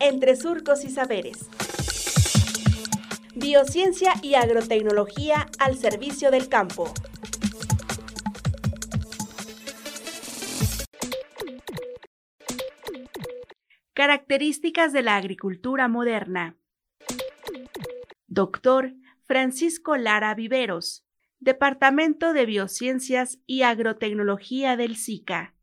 entre surcos y saberes. Biociencia y agrotecnología al servicio del campo. Características de la agricultura moderna. Doctor Francisco Lara Viveros, Departamento de Biociencias y Agrotecnología del SICA.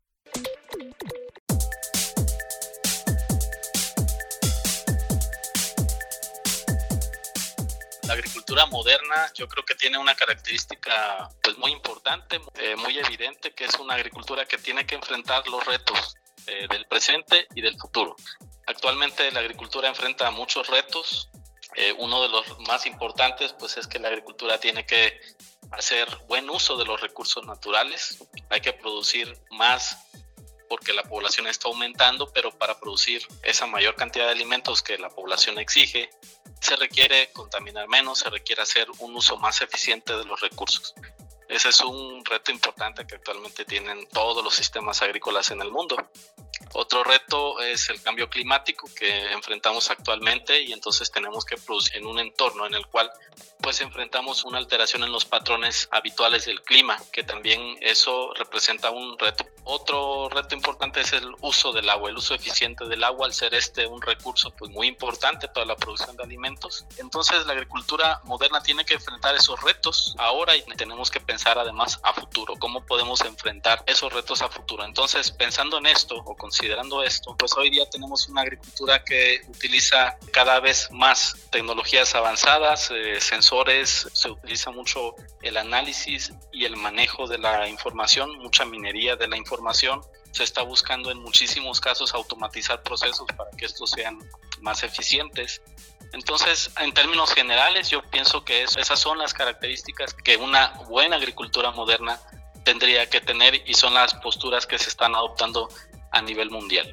La agricultura moderna yo creo que tiene una característica pues muy importante, eh, muy evidente, que es una agricultura que tiene que enfrentar los retos eh, del presente y del futuro. Actualmente la agricultura enfrenta muchos retos. Eh, uno de los más importantes pues es que la agricultura tiene que hacer buen uso de los recursos naturales. Hay que producir más porque la población está aumentando, pero para producir esa mayor cantidad de alimentos que la población exige, se requiere contaminar menos, se requiere hacer un uso más eficiente de los recursos. Ese es un reto importante que actualmente tienen todos los sistemas agrícolas en el mundo. Otro reto es el cambio climático que enfrentamos actualmente y entonces tenemos que producir en un entorno en el cual pues enfrentamos una alteración en los patrones habituales del clima, que también eso representa un reto. Otro reto importante es el uso del agua, el uso eficiente del agua, al ser este un recurso pues muy importante para la producción de alimentos. Entonces la agricultura moderna tiene que enfrentar esos retos ahora y tenemos que pensar además a futuro, cómo podemos enfrentar esos retos a futuro. Entonces pensando en esto o considerando esto, pues hoy día tenemos una agricultura que utiliza cada vez más tecnologías avanzadas, eh, sensores, se utiliza mucho el análisis y el manejo de la información, mucha minería de la información. Se está buscando en muchísimos casos automatizar procesos para que estos sean más eficientes. Entonces, en términos generales, yo pienso que esas son las características que una buena agricultura moderna tendría que tener y son las posturas que se están adoptando a nivel mundial.